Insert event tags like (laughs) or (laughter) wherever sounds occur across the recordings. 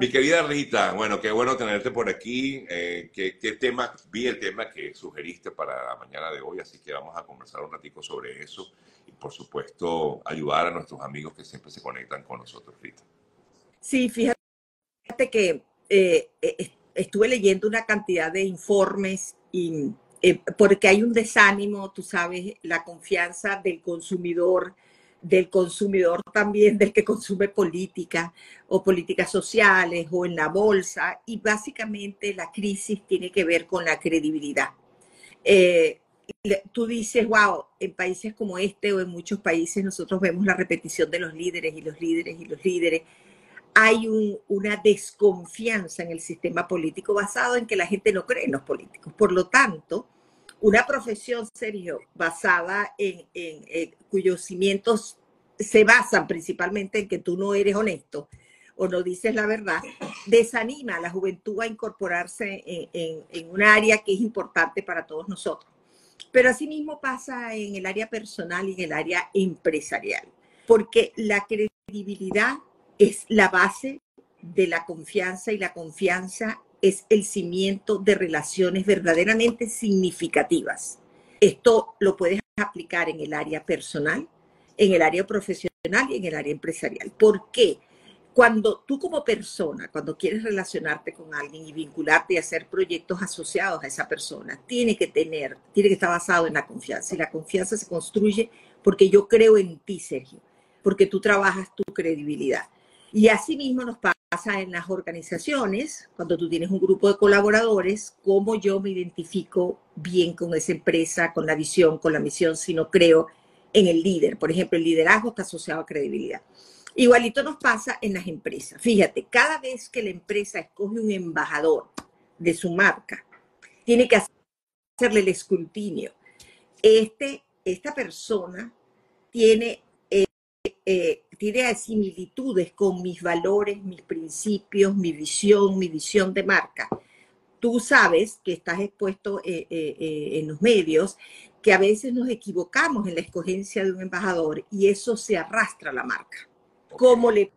Mi querida Rita, bueno, qué bueno tenerte por aquí. Eh, ¿qué, tema? Vi el tema que sugeriste para la mañana de hoy, así que vamos a conversar un ratico sobre eso y, por supuesto, ayudar a nuestros amigos que siempre se conectan con nosotros, Rita. Sí, fíjate que eh, eh, estuve leyendo una cantidad de informes y porque hay un desánimo, tú sabes, la confianza del consumidor del consumidor también, del que consume política o políticas sociales o en la bolsa. Y básicamente la crisis tiene que ver con la credibilidad. Eh, tú dices, wow, en países como este o en muchos países nosotros vemos la repetición de los líderes y los líderes y los líderes. Hay una desconfianza en el sistema político basado en que la gente no cree en los políticos. Por lo tanto, una profesión, Sergio, basada en, cuyos cimientos se basan principalmente en que tú no eres honesto o no dices la verdad, desanima a la juventud a incorporarse en, en un área que es importante para todos nosotros. Pero asimismo pasa en el área personal y en el área empresarial, porque la credibilidad es la base de la confianza y la confianza es el cimiento de relaciones verdaderamente significativas. Esto lo puedes aplicar en el área personal, en el área profesional y en el área empresarial. ¿Por qué? Cuando tú como persona, cuando quieres relacionarte con alguien y vincularte y hacer proyectos asociados a esa persona, tiene que tener, tiene que estar basado en la confianza. Y la confianza se construye porque yo creo en ti, Sergio, porque tú trabajas tu credibilidad. Y así mismo nos pasa en las organizaciones, cuando tú tienes un grupo de colaboradores, cómo yo me identifico bien con esa empresa, con la visión, con la misión, si no creo en el líder. Por ejemplo, el liderazgo está asociado a credibilidad. Igualito nos pasa en las empresas. Fíjate, cada vez que la empresa escoge un embajador de su marca, tiene que hacerle el escrutinio. Este, esta persona tiene eh, tiene similitudes con mis valores, mis principios, mi visión, mi visión de marca. Tú sabes que estás expuesto eh, eh, en los medios, que a veces nos equivocamos en la escogencia de un embajador y eso se arrastra a la marca. Como le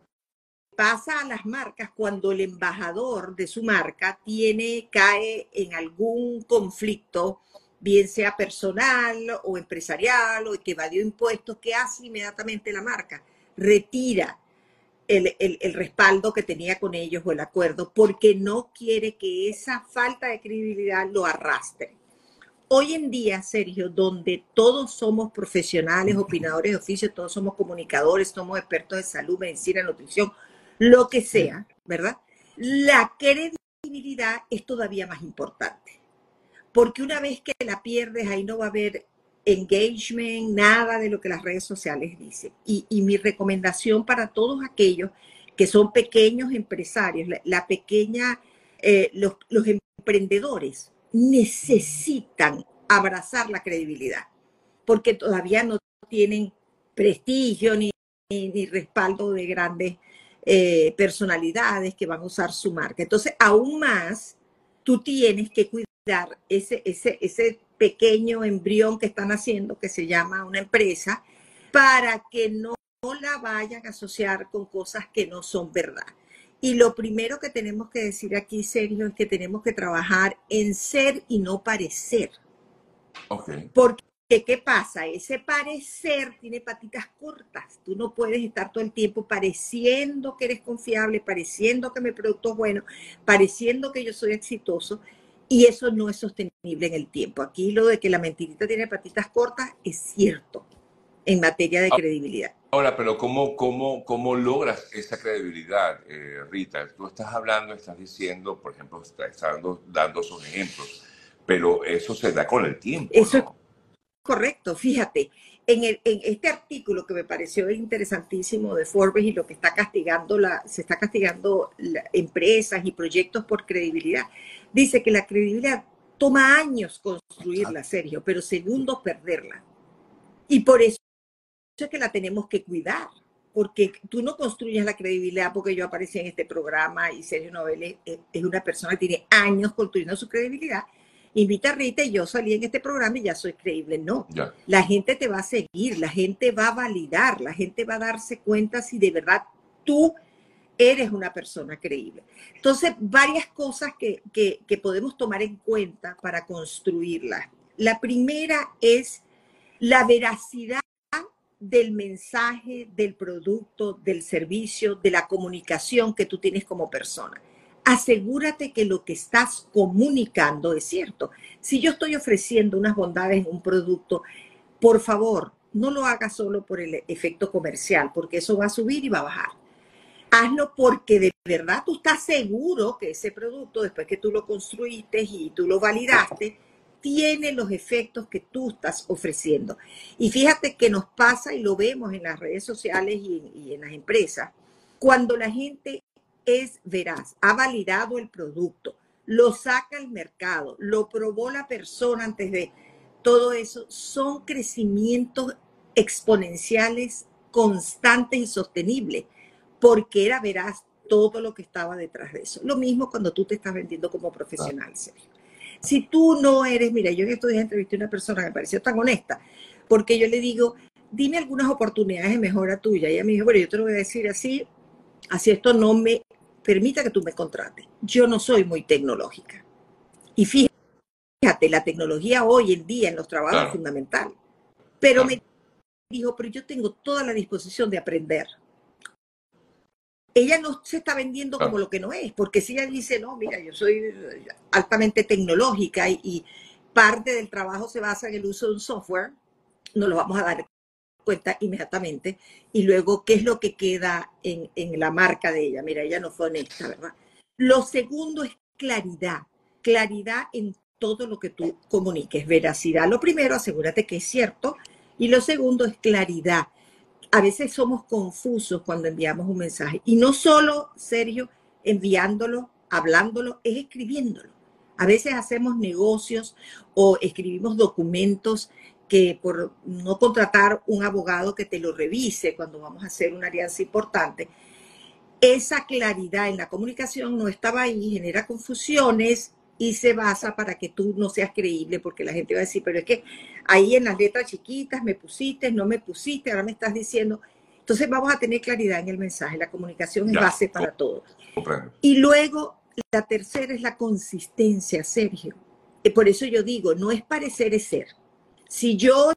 pasa a las marcas cuando el embajador de su marca tiene, cae en algún conflicto bien sea personal o empresarial o que evadió impuestos, ¿qué hace inmediatamente la marca? Retira el, el, respaldo que tenía con ellos o el acuerdo porque no quiere que esa falta de credibilidad lo arrastre. Hoy en día, Sergio, donde todos somos profesionales, opinadores de oficio, todos somos comunicadores, somos expertos de salud, medicina, nutrición, lo que sea, ¿verdad? La credibilidad es todavía más importante porque una vez que la pierdes, ahí no va a haber engagement, nada de lo que las redes sociales dicen. Y, mi recomendación para todos aquellos que son pequeños empresarios, la, pequeña, eh, los, emprendedores necesitan abrazar la credibilidad, porque todavía no tienen prestigio ni, ni, respaldo de grandes eh, personalidades que van a usar su marca. Entonces, aún más, tú tienes que cuidar dar ese, ese, ese pequeño embrión que están haciendo, que se llama una empresa, para que no la vayan a asociar con cosas que no son verdad. Y lo primero que tenemos que decir aquí, Sergio, es que tenemos que trabajar en ser y no parecer. Okay. Porque, ¿qué pasa? Ese parecer tiene patitas cortas. Tú no puedes estar todo el tiempo pareciendo que eres confiable, pareciendo que mi producto es bueno, pareciendo que yo soy exitoso y eso no es sostenible en el tiempo. Aquí lo de que la mentirita tiene patitas cortas es cierto en materia de ah, credibilidad. Ahora, pero ¿cómo, cómo, cómo logras esa credibilidad, eh, Rita? Tú estás hablando, estás diciendo, por ejemplo, estás dando, dando esos ejemplos, pero eso se da con el tiempo. Eso es correcto, fíjate. En, el, en, este artículo que me pareció interesantísimo de Forbes y lo que está castigando la, se está castigando empresas y proyectos por credibilidad, dice que la credibilidad toma años construirla, Sergio, pero segundos perderla. Y por eso es que la tenemos que cuidar, porque tú no construyes la credibilidad porque yo aparecí en este programa y Sergio Nobel es, una persona que tiene años construyendo su credibilidad. Invita a Rita y yo salí en este programa y ya soy creíble. No, la gente te va a seguir, la gente va a validar, la gente va a darse cuenta si de verdad tú eres una persona creíble. Entonces, varias cosas que, que, podemos tomar en cuenta para construirla. La primera es la veracidad del mensaje, del producto, del servicio, de la comunicación que tú tienes como persona. Asegúrate que lo que estás comunicando es cierto. Si yo estoy ofreciendo unas bondades en un producto, por favor, no lo hagas solo por el efecto comercial, porque eso va a subir y va a bajar hazlo porque de verdad tú estás seguro que ese producto, después que tú lo construiste y tú lo validaste, tiene los efectos que tú estás ofreciendo. Y fíjate que nos pasa y lo vemos en las redes sociales y en, las empresas, cuando la gente es veraz, ha validado el producto, lo saca al mercado, lo probó la persona antes de todo eso, son crecimientos exponenciales constantes y sostenibles porque era veraz todo lo que estaba detrás de eso. Lo mismo cuando tú te estás vendiendo como profesional, Sergio. Si tú no eres, mira, yo en estos días entrevisté a una persona que me pareció tan honesta, porque yo le digo, dime algunas oportunidades de mejora tuya. Y ella me dijo, bueno, yo te lo voy a decir así, así esto no me permita que tú me contrates. Yo no soy muy tecnológica. Y fíjate, la tecnología hoy en día en los trabajos es fundamental. Pero me dijo, pero yo tengo toda la disposición de aprender ella no se está vendiendo como lo que no es, porque si ella dice, no, mira, yo soy altamente tecnológica y, parte del trabajo se basa en el uso de un software, nos lo vamos a dar cuenta inmediatamente, y luego qué es lo que queda en, en la marca de ella. Mira, ella no fue honesta, ¿verdad? Lo segundo es claridad, claridad en todo lo que tú comuniques, veracidad. Lo primero, asegúrate que es cierto, y lo segundo es claridad a veces somos confusos cuando enviamos un mensaje. Y no solo, Sergio, enviándolo, hablándolo, es escribiéndolo. A veces hacemos negocios o escribimos documentos que por no contratar un abogado que te lo revise cuando vamos a hacer una alianza importante, esa claridad en la comunicación no estaba ahí, genera confusiones y se basa para que tú no seas creíble, porque la gente va a decir, pero es que ahí en las letras chiquitas me pusiste, no me pusiste, ahora me estás diciendo. Entonces vamos a tener claridad en el mensaje, la comunicación es base para todo. Y luego, la tercera es la consistencia, Sergio. Y por eso yo digo, no es parecer, es ser. Si yo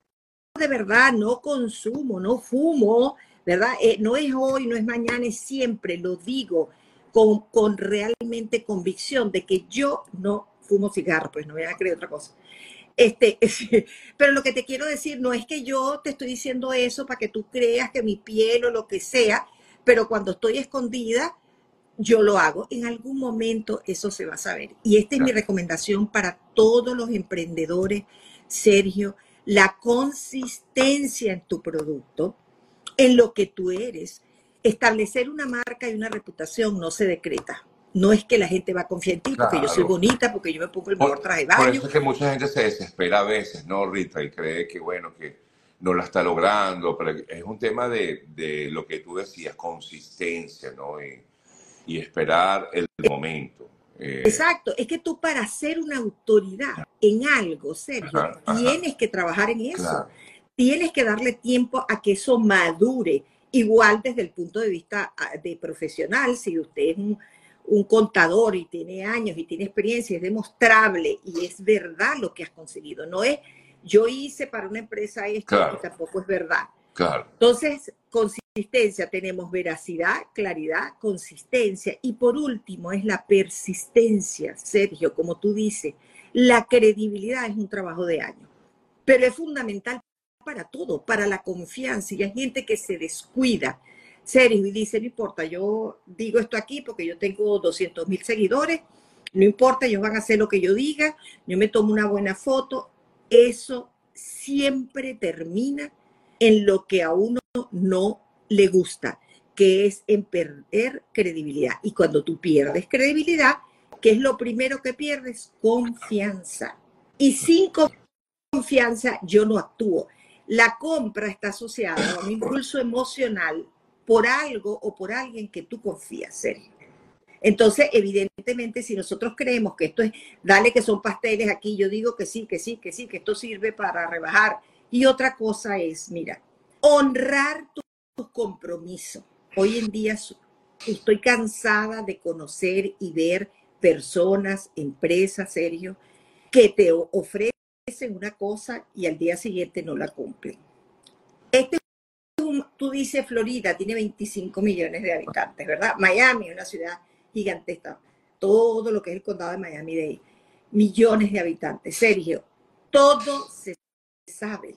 de verdad no consumo, no fumo, ¿verdad? Eh, no es hoy, no es mañana, es siempre, lo digo con, realmente convicción de que yo no fumo cigarro, pues no voy a creer otra cosa. Este, (laughs) pero lo que te quiero decir no es que yo te estoy diciendo eso para que tú creas que mi piel o lo que sea, pero cuando estoy escondida, yo lo hago. En algún momento eso se va a saber. Y esta es mi recomendación para todos los emprendedores, Sergio, la consistencia en tu producto, en lo que tú eres, establecer una marca y una reputación no se decreta. No es que la gente va a confiar en ti porque yo soy bonita, porque yo me pongo el mejor traje de baño. Por eso es que mucha gente se desespera a veces, ¿no, Rita? Y cree que, bueno, que no la está logrando, pero es un tema de, de lo que tú decías, consistencia, ¿no? Y, y esperar el momento. Eh. Exacto, es que tú para ser una autoridad en algo, Sergio, tienes que trabajar en eso. Tienes que darle tiempo a que eso madure Igual desde el punto de vista ah, de profesional, si usted es un, contador y tiene años y tiene experiencia, es demostrable y es verdad lo que has conseguido. No es yo hice para una empresa esto tampoco es verdad. Claro. Entonces, consistencia, tenemos veracidad, claridad, consistencia. Y por último, es la persistencia, Sergio, como tú dices. La credibilidad es un trabajo de años, pero es fundamental para todo, para la confianza. Y hay gente que se descuida, serio, y dice, no importa, yo digo esto aquí porque yo tengo 200 mil seguidores, no importa, ellos van a hacer lo que yo diga, yo me tomo una buena foto. Eso siempre termina en lo que a uno no le gusta, que es en perder credibilidad. Y cuando tú pierdes credibilidad, ¿qué es lo primero que pierdes? Confianza. Y sin confianza yo no actúo. La compra está asociada a un impulso emocional por algo o por alguien que tú confías, Sergio. Entonces, evidentemente, si nosotros creemos que esto es, dale que son pasteles aquí, yo digo que sí, que sí, que sí, que esto sirve para rebajar. Y otra cosa es, mira, honrar tus compromisos. Hoy en día estoy cansada de conocer y ver personas, empresas, Sergio, que te ofrecen una cosa y al día siguiente no la cumplen. Este tú dices Florida tiene 25 millones de habitantes, ¿verdad? Miami, una ciudad gigantesca. Todo lo que es el condado de Miami de millones de habitantes. Sergio, todo se sabe.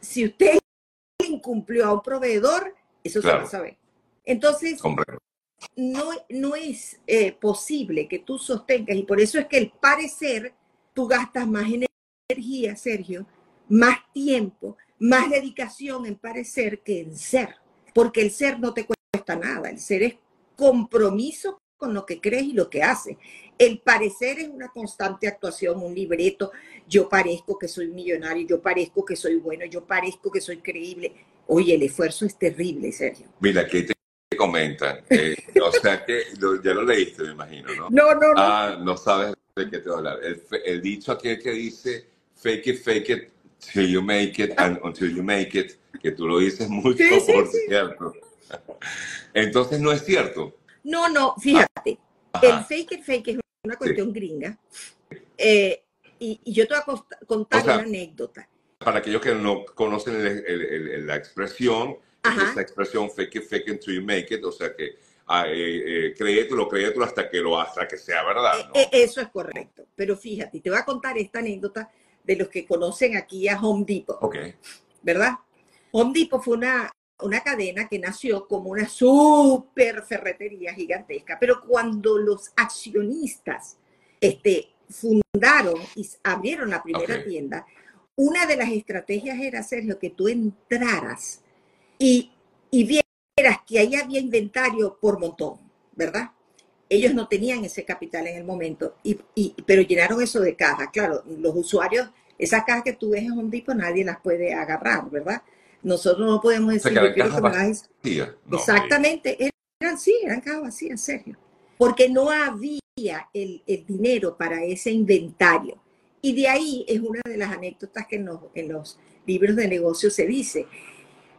Si usted incumplió a un proveedor, eso se va a saber. Entonces, no, no es eh, posible que tú sostengas, y por eso es que el parecer, tú gastas más energía, Sergio, más tiempo, más dedicación en parecer que en ser, porque el ser no te cuesta nada, el ser es compromiso con lo que crees y lo que haces. El parecer es una constante actuación, un libreto. Yo parezco que soy millonario, yo parezco que soy bueno, yo parezco que soy creíble. Oye, el esfuerzo es terrible, Sergio. Mira, ¿qué te comentan? Eh, o (laughs) sea que ya lo leíste, me imagino, ¿no? No, no, no. Ah, no sabes de qué te voy a hablar. El, el dicho aquel que dice, fake it, fake it, till you make it and until you make it, que tú lo dices mucho, por cierto. (laughs) Entonces no es cierto. No, no, fíjate, el fake it, fake es una cuestión gringa. Eh, y, yo te voy a contar una anécdota. Para aquellos que no conocen la expresión, esa expresión fake it, fake it until you make it, o sea que ah, eh, eh, créetelo, créetelo hasta que lo hasta que sea verdad. Eh, eso es correcto. Pero fíjate, te voy a contar esta anécdota de los que conocen aquí a Home Depot. Okay. ¿Verdad? Home Depot fue una, una cadena que nació como una super ferretería gigantesca, pero cuando los accionistas este, fundaron y abrieron la primera tienda, una de las estrategias era, Sergio, que tú entraras y, y vieras que ahí había inventario por montón, ¿verdad? Ellos no tenían ese capital en el momento, y, pero llenaron eso de cajas. Claro, los usuarios, esas cajas que tú ves en un tipo, nadie las puede agarrar, ¿verdad? Nosotros no podemos decir, que cajas Exactamente, eran, sí, eran cajas vacías, Sergio. Porque no había el, el, dinero para ese inventario. Y de ahí es una de las anécdotas que en los, en los libros de negocio se dice.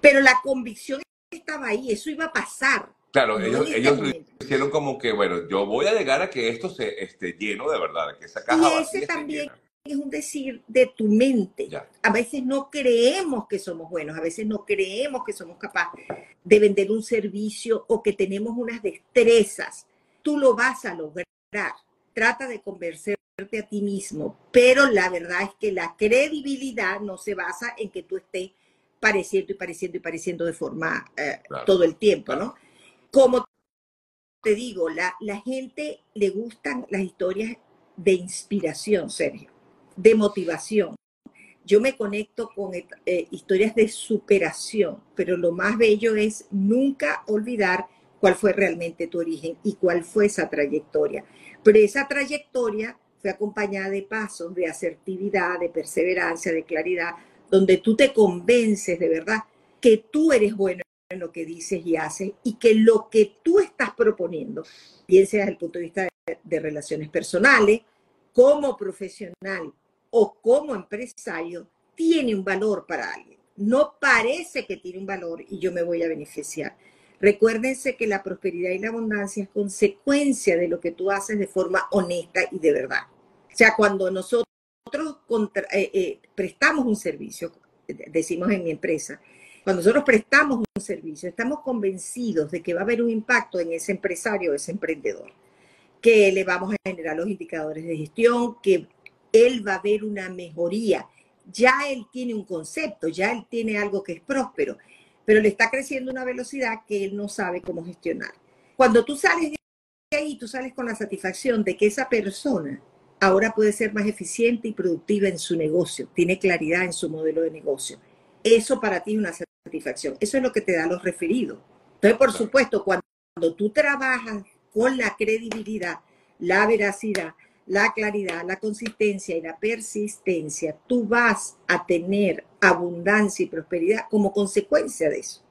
Pero la convicción estaba ahí, eso iba a pasar. Claro, ellos, ellos hicieron como que, bueno, yo voy a llegar a que esto se esté lleno de verdad, que esa caja y ese también es un decir de tu mente. A veces no creemos que somos buenos, a veces no creemos que somos capaces de vender un servicio o que tenemos unas destrezas. Tú lo vas a lograr. Trata de convencerte a ti mismo, pero la verdad es que la credibilidad no se basa en que tú estés pareciendo y pareciendo y pareciendo de forma eh, todo el tiempo, ¿no? Como te digo, la, la gente le gustan las historias de inspiración, Sergio, de motivación. Yo me conecto con eh, historias de superación, pero lo más bello es nunca olvidar cuál fue realmente tu origen y cuál fue esa trayectoria. Pero esa trayectoria fue acompañada de pasos de asertividad, de perseverancia, de claridad, donde tú te convences de verdad que tú eres bueno en lo que dices y haces y que lo que tú estás proponiendo, bien sea desde el punto de vista de, relaciones personales, como profesional o como empresario, tiene un valor para alguien. No parece que tiene un valor y yo me voy a beneficiar. Recuérdense que la prosperidad y la abundancia es consecuencia de lo que tú haces de forma honesta y de verdad. O sea, cuando nosotros eh, eh, prestamos un servicio, decimos en mi empresa, cuando nosotros prestamos un servicio, estamos convencidos de que va a haber un impacto en ese empresario, ese emprendedor, que le vamos a generar los indicadores de gestión, que él va a ver una mejoría. Ya él tiene un concepto, ya él tiene algo que es próspero, pero le está creciendo una velocidad que él no sabe cómo gestionar. Cuando tú sales de ahí, tú sales con la satisfacción de que esa persona ahora puede ser más eficiente y productiva en su negocio, tiene claridad en su modelo de negocio. Eso para ti es una satisfacción. Eso es lo que te da los referidos. Entonces, por supuesto, cuando tú trabajas con la credibilidad, la veracidad, la claridad, la consistencia y la persistencia, tú vas a tener abundancia y prosperidad como consecuencia de eso.